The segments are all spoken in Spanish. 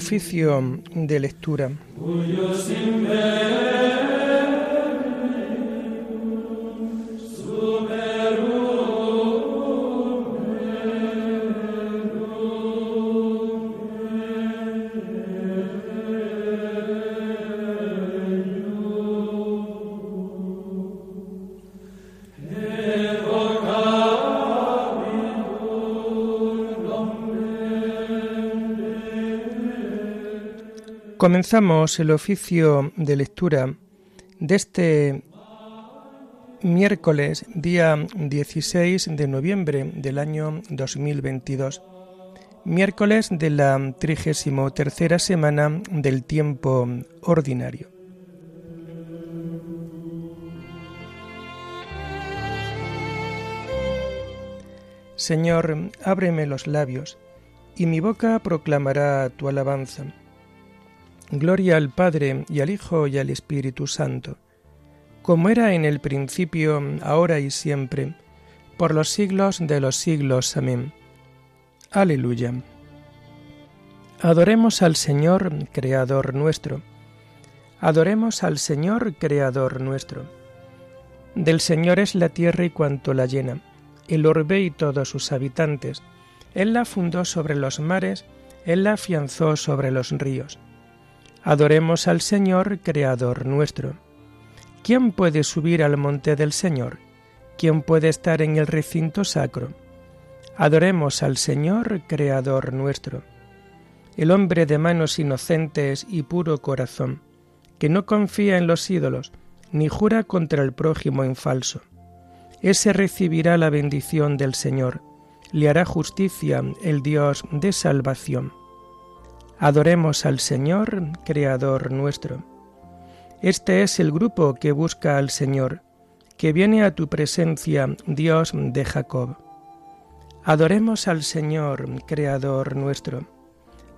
Oficio de lectura. Comenzamos el oficio de lectura de este miércoles, día 16 de noviembre del año 2022, miércoles de la trigésimo tercera semana del tiempo ordinario. Señor, ábreme los labios, y mi boca proclamará tu alabanza. Gloria al Padre y al Hijo y al Espíritu Santo, como era en el principio, ahora y siempre, por los siglos de los siglos. Amén. Aleluya. Adoremos al Señor, Creador nuestro. Adoremos al Señor, Creador nuestro. Del Señor es la tierra y cuanto la llena, el orbe y todos sus habitantes. Él la fundó sobre los mares, Él la afianzó sobre los ríos. Adoremos al Señor, Creador nuestro. ¿Quién puede subir al monte del Señor? ¿Quién puede estar en el recinto sacro? Adoremos al Señor, Creador nuestro. El hombre de manos inocentes y puro corazón, que no confía en los ídolos, ni jura contra el prójimo en falso. Ese recibirá la bendición del Señor, le hará justicia el Dios de salvación. Adoremos al Señor, Creador nuestro. Este es el grupo que busca al Señor, que viene a tu presencia, Dios de Jacob. Adoremos al Señor, Creador nuestro.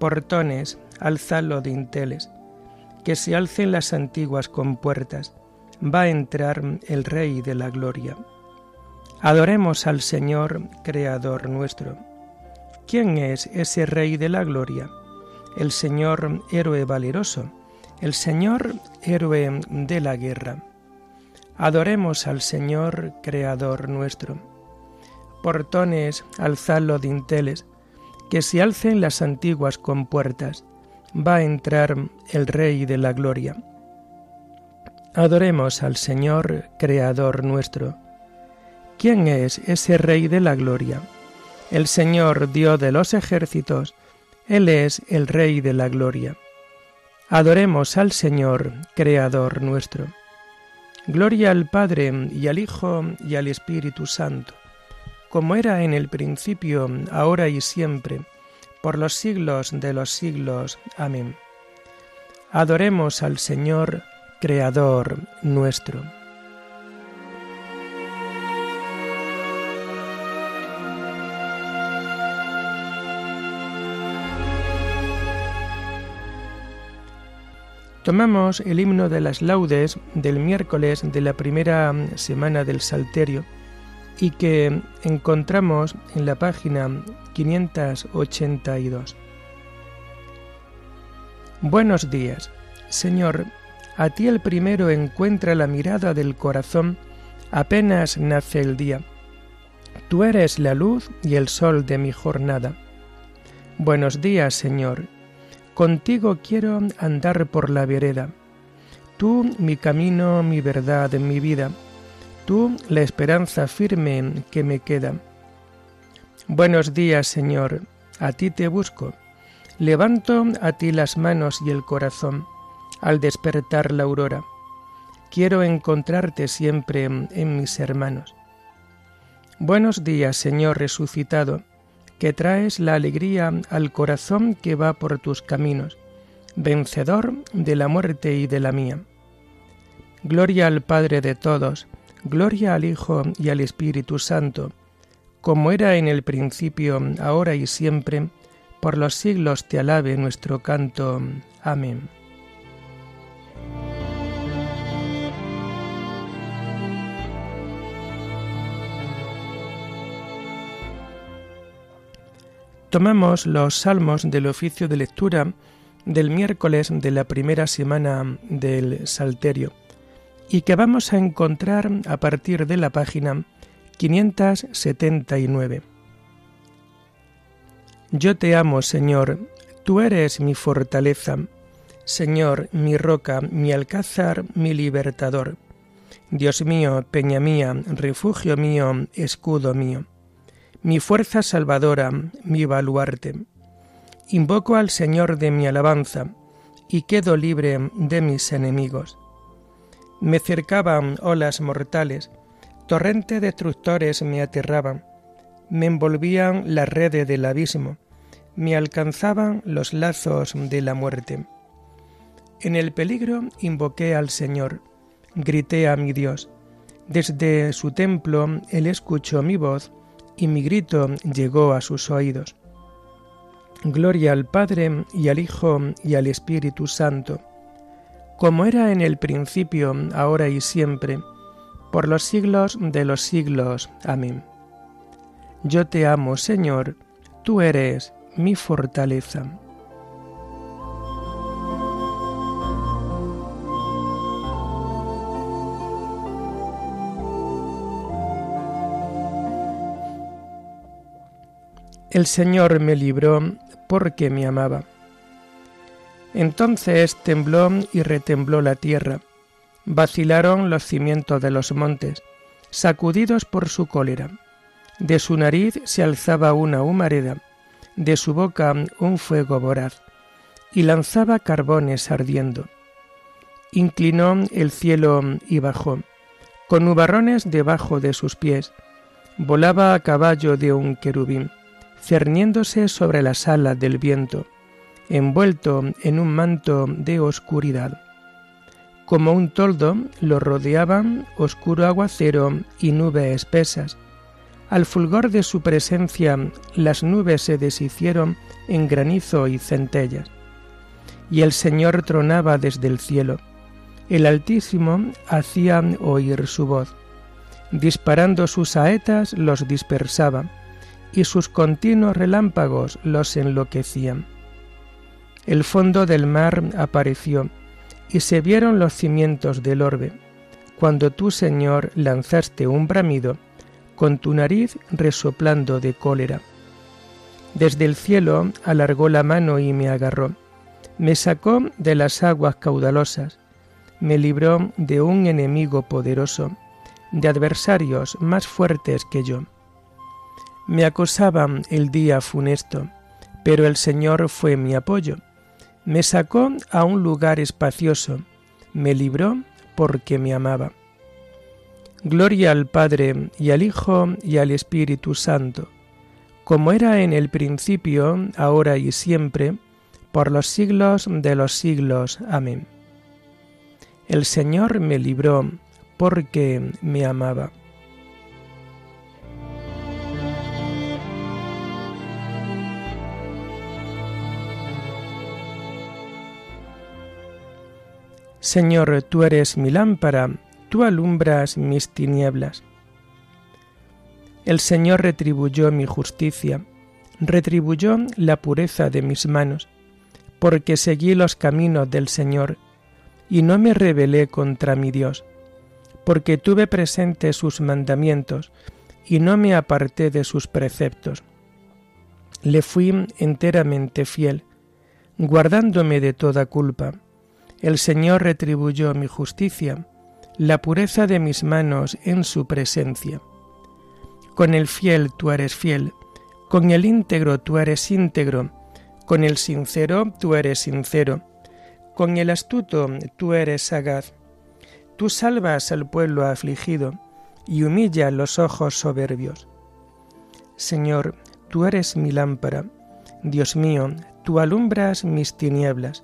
Portones, alzalo dinteles, que se alcen las antiguas compuertas, va a entrar el Rey de la Gloria. Adoremos al Señor, Creador nuestro. ¿Quién es ese Rey de la Gloria? El Señor héroe valeroso, el Señor héroe de la guerra. Adoremos al Señor Creador nuestro. Portones, alzadlo dinteles, que se alcen las antiguas compuertas, va a entrar el Rey de la Gloria. Adoremos al Señor Creador nuestro. ¿Quién es ese Rey de la Gloria? El Señor Dios de los ejércitos, él es el Rey de la Gloria. Adoremos al Señor, Creador nuestro. Gloria al Padre y al Hijo y al Espíritu Santo, como era en el principio, ahora y siempre, por los siglos de los siglos. Amén. Adoremos al Señor, Creador nuestro. Tomamos el himno de las laudes del miércoles de la primera semana del Salterio y que encontramos en la página 582. Buenos días, Señor, a ti el primero encuentra la mirada del corazón apenas nace el día. Tú eres la luz y el sol de mi jornada. Buenos días, Señor, Contigo quiero andar por la vereda. Tú mi camino, mi verdad, mi vida. Tú la esperanza firme que me queda. Buenos días, Señor. A ti te busco. Levanto a ti las manos y el corazón al despertar la aurora. Quiero encontrarte siempre en mis hermanos. Buenos días, Señor resucitado que traes la alegría al corazón que va por tus caminos, vencedor de la muerte y de la mía. Gloria al Padre de todos, gloria al Hijo y al Espíritu Santo, como era en el principio, ahora y siempre, por los siglos te alabe nuestro canto. Amén. Tomamos los salmos del oficio de lectura del miércoles de la primera semana del Salterio y que vamos a encontrar a partir de la página 579. Yo te amo, Señor, tú eres mi fortaleza, Señor, mi roca, mi alcázar, mi libertador. Dios mío, peña mía, refugio mío, escudo mío, mi fuerza salvadora, mi baluarte. Invoco al Señor de mi alabanza, y quedo libre de mis enemigos. Me cercaban olas mortales, torrente destructores me aterraban, me envolvían las redes del abismo, me alcanzaban los lazos de la muerte. En el peligro invoqué al Señor, grité a mi Dios. Desde su templo él escuchó mi voz y mi grito llegó a sus oídos. Gloria al Padre y al Hijo y al Espíritu Santo, como era en el principio, ahora y siempre, por los siglos de los siglos. Amén. Yo te amo, Señor, tú eres mi fortaleza. El Señor me libró porque me amaba. Entonces tembló y retembló la tierra, vacilaron los cimientos de los montes, sacudidos por su cólera. De su nariz se alzaba una humareda, de su boca un fuego voraz, y lanzaba carbones ardiendo. Inclinó el cielo y bajó, con nubarrones debajo de sus pies, volaba a caballo de un querubín cerniéndose sobre las alas del viento, envuelto en un manto de oscuridad. Como un toldo lo rodeaban oscuro aguacero y nubes espesas. Al fulgor de su presencia las nubes se deshicieron en granizo y centellas. Y el Señor tronaba desde el cielo. El Altísimo hacía oír su voz. Disparando sus saetas los dispersaba y sus continuos relámpagos los enloquecían. El fondo del mar apareció, y se vieron los cimientos del orbe, cuando tú, Señor, lanzaste un bramido, con tu nariz resoplando de cólera. Desde el cielo alargó la mano y me agarró, me sacó de las aguas caudalosas, me libró de un enemigo poderoso, de adversarios más fuertes que yo me acosaban el día funesto, pero el Señor fue mi apoyo. Me sacó a un lugar espacioso, me libró porque me amaba. Gloria al Padre y al Hijo y al Espíritu Santo, como era en el principio, ahora y siempre, por los siglos de los siglos. Amén. El Señor me libró porque me amaba. Señor, tú eres mi lámpara, tú alumbras mis tinieblas. El Señor retribuyó mi justicia, retribuyó la pureza de mis manos, porque seguí los caminos del Señor, y no me rebelé contra mi Dios, porque tuve presente sus mandamientos, y no me aparté de sus preceptos. Le fui enteramente fiel, guardándome de toda culpa el Señor retribuyó mi justicia, la pureza de mis manos en su presencia. Con el fiel tú eres fiel, con el íntegro tú eres íntegro, con el sincero tú eres sincero, con el astuto tú eres sagaz. Tú salvas al pueblo afligido y humillas los ojos soberbios. Señor, tú eres mi lámpara. Dios mío, tú alumbras mis tinieblas.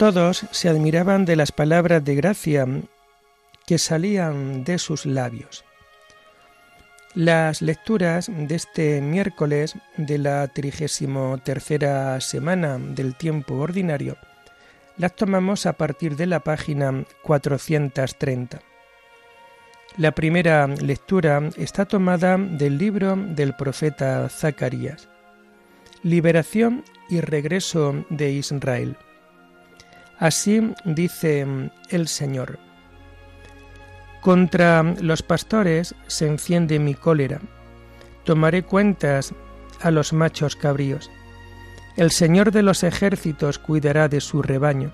Todos se admiraban de las palabras de gracia que salían de sus labios. Las lecturas de este miércoles de la trigésimo tercera semana del tiempo ordinario las tomamos a partir de la página 430. La primera lectura está tomada del libro del profeta Zacarías, Liberación y regreso de Israel. Así dice el Señor. Contra los pastores se enciende mi cólera. Tomaré cuentas a los machos cabríos. El Señor de los ejércitos cuidará de su rebaño,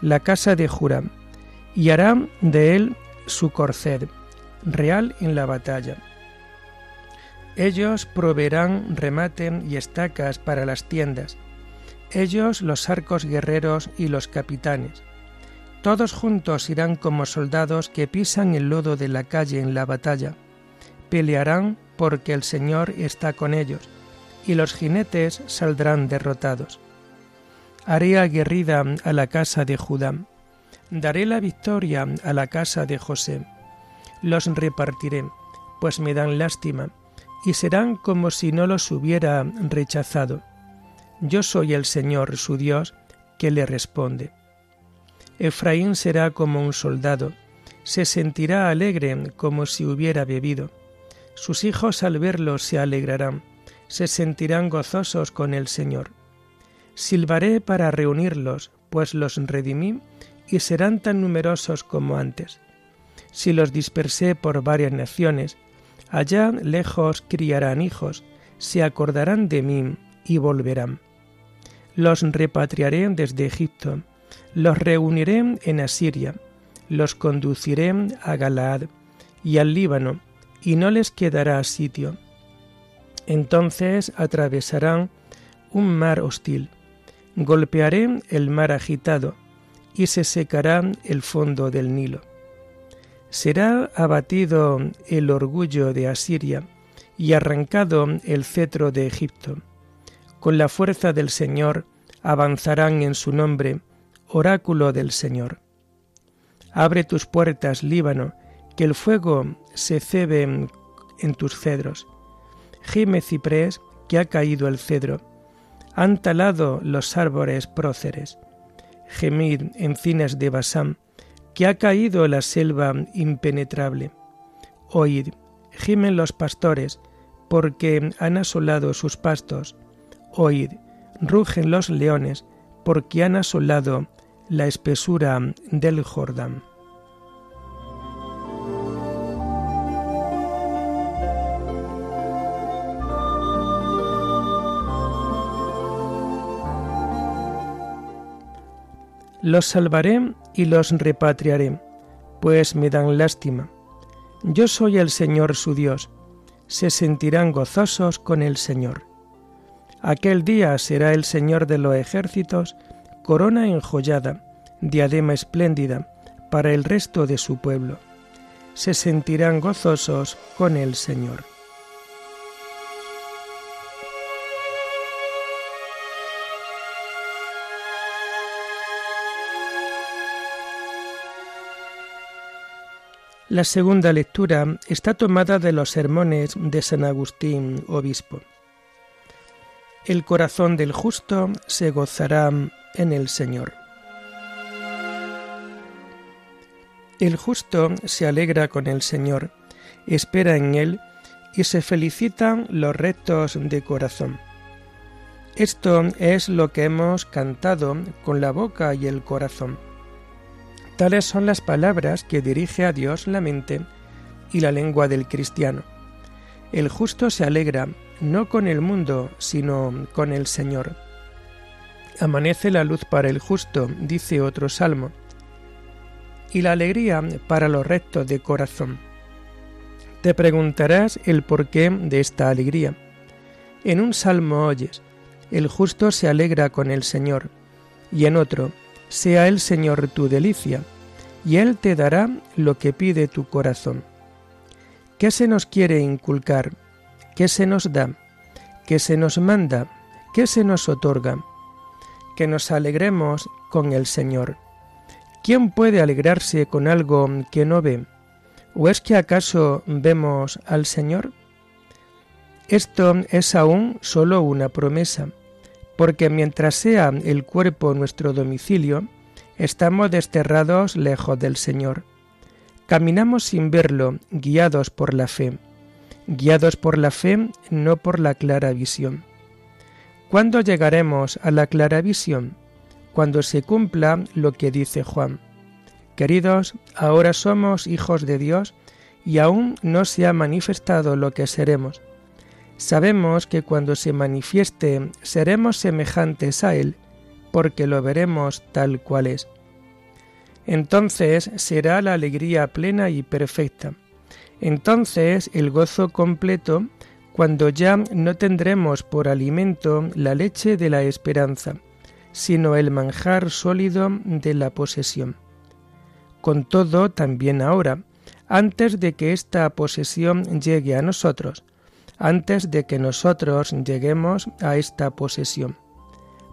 la casa de Juram, y hará de él su corced, real en la batalla. Ellos proveerán remate y estacas para las tiendas, ellos los arcos guerreros y los capitanes. Todos juntos irán como soldados que pisan el lodo de la calle en la batalla. Pelearán porque el Señor está con ellos, y los jinetes saldrán derrotados. Haré aguerrida a la casa de Judá. Daré la victoria a la casa de José. Los repartiré, pues me dan lástima, y serán como si no los hubiera rechazado yo soy el Señor su Dios, que le responde. Efraín será como un soldado, se sentirá alegre como si hubiera bebido. Sus hijos al verlo se alegrarán, se sentirán gozosos con el Señor. Silbaré para reunirlos, pues los redimí y serán tan numerosos como antes. Si los dispersé por varias naciones, allá lejos criarán hijos, se acordarán de mí y volverán. Los repatriaré desde Egipto, los reuniré en Asiria, los conduciré a Galaad y al Líbano, y no les quedará sitio. Entonces atravesarán un mar hostil, golpearé el mar agitado, y se secará el fondo del Nilo. Será abatido el orgullo de Asiria, y arrancado el cetro de Egipto con la fuerza del Señor avanzarán en su nombre, oráculo del Señor. Abre tus puertas, Líbano, que el fuego se cebe en tus cedros. Gime ciprés, que ha caído el cedro. Han talado los árboles próceres. Gemid, encinas de Basán, que ha caído la selva impenetrable. Oíd, gimen los pastores, porque han asolado sus pastos Oíd, rugen los leones, porque han asolado la espesura del Jordán. Los salvaré y los repatriaré, pues me dan lástima. Yo soy el Señor su Dios, se sentirán gozosos con el Señor. Aquel día será el Señor de los ejércitos, corona enjollada, diadema espléndida, para el resto de su pueblo. Se sentirán gozosos con el Señor. La segunda lectura está tomada de los sermones de San Agustín, obispo. El corazón del justo se gozará en el Señor. El justo se alegra con el Señor, espera en Él y se felicitan los rectos de corazón. Esto es lo que hemos cantado con la boca y el corazón. Tales son las palabras que dirige a Dios la mente y la lengua del cristiano. El justo se alegra no con el mundo, sino con el Señor. Amanece la luz para el justo, dice otro salmo, y la alegría para los rectos de corazón. Te preguntarás el porqué de esta alegría. En un salmo oyes, el justo se alegra con el Señor, y en otro, sea el Señor tu delicia, y Él te dará lo que pide tu corazón. ¿Qué se nos quiere inculcar? ¿Qué se nos da? ¿Qué se nos manda? ¿Qué se nos otorga? Que nos alegremos con el Señor. ¿Quién puede alegrarse con algo que no ve? ¿O es que acaso vemos al Señor? Esto es aún solo una promesa, porque mientras sea el cuerpo nuestro domicilio, estamos desterrados lejos del Señor. Caminamos sin verlo, guiados por la fe, guiados por la fe, no por la clara visión. ¿Cuándo llegaremos a la clara visión? Cuando se cumpla lo que dice Juan. Queridos, ahora somos hijos de Dios y aún no se ha manifestado lo que seremos Sabemos que cuando se manifieste seremos semejantes a Él, porque lo veremos tal cual es. Entonces será la alegría plena y perfecta. Entonces el gozo completo, cuando ya no tendremos por alimento la leche de la esperanza, sino el manjar sólido de la posesión. Con todo, también ahora, antes de que esta posesión llegue a nosotros, antes de que nosotros lleguemos a esta posesión.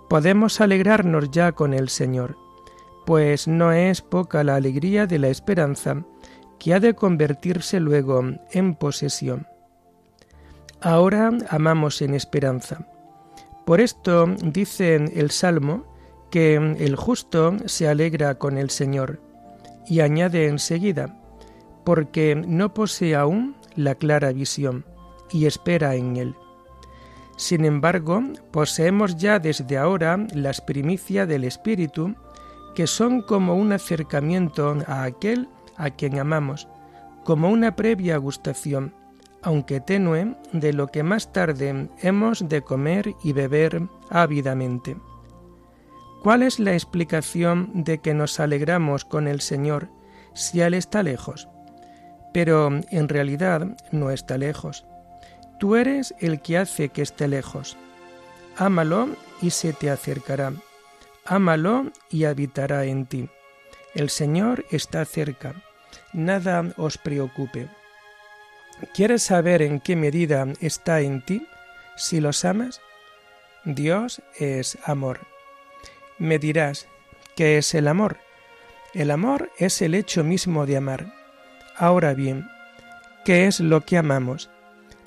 Podemos alegrarnos ya con el Señor, pues no es poca la alegría de la esperanza que ha de convertirse luego en posesión. Ahora amamos en esperanza. Por esto dice el Salmo que el justo se alegra con el Señor, y añade enseguida, porque no posee aún la clara visión y espera en Él. Sin embargo, poseemos ya desde ahora las primicias del Espíritu, que son como un acercamiento a aquel a quien amamos, como una previa gustación, aunque tenue, de lo que más tarde hemos de comer y beber ávidamente. ¿Cuál es la explicación de que nos alegramos con el Señor si Él está lejos? Pero en realidad no está lejos. Tú eres el que hace que esté lejos. Ámalo y se te acercará. Ámalo y habitará en ti. El Señor está cerca. Nada os preocupe. ¿Quieres saber en qué medida está en ti? Si los amas, Dios es amor. Me dirás, ¿qué es el amor? El amor es el hecho mismo de amar. Ahora bien, ¿qué es lo que amamos?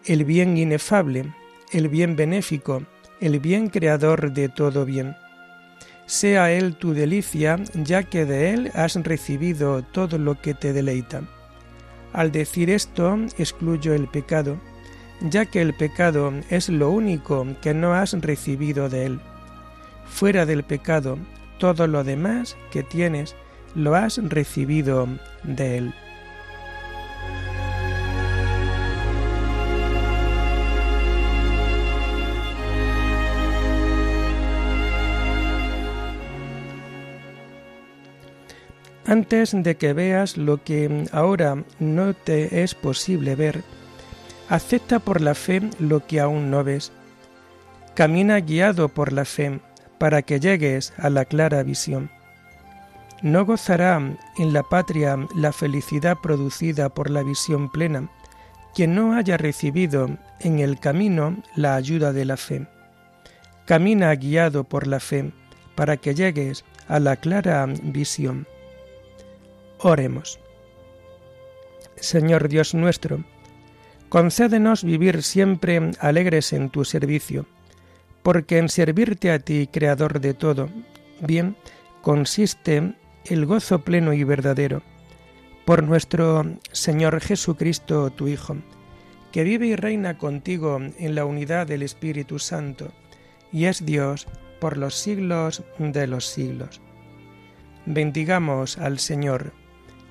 el bien inefable, el bien benéfico, el bien creador de todo bien. Sea Él tu delicia, ya que de Él has recibido todo lo que te deleita. Al decir esto, excluyo el pecado, ya que el pecado es lo único que no has recibido de Él. Fuera del pecado, todo lo demás que tienes lo has recibido de Él. Antes de que veas lo que ahora no te es posible ver, acepta por la fe lo que aún no ves. Camina guiado por la fe para que llegues a la clara visión. No gozará en la patria la felicidad producida por la visión plena quien no haya recibido en el camino la ayuda de la fe. Camina guiado por la fe para que llegues a la clara visión. Oremos. Señor Dios nuestro, concédenos vivir siempre alegres en tu servicio, porque en servirte a ti, Creador de todo, bien, consiste el gozo pleno y verdadero. Por nuestro Señor Jesucristo, tu Hijo, que vive y reina contigo en la unidad del Espíritu Santo, y es Dios por los siglos de los siglos. Bendigamos al Señor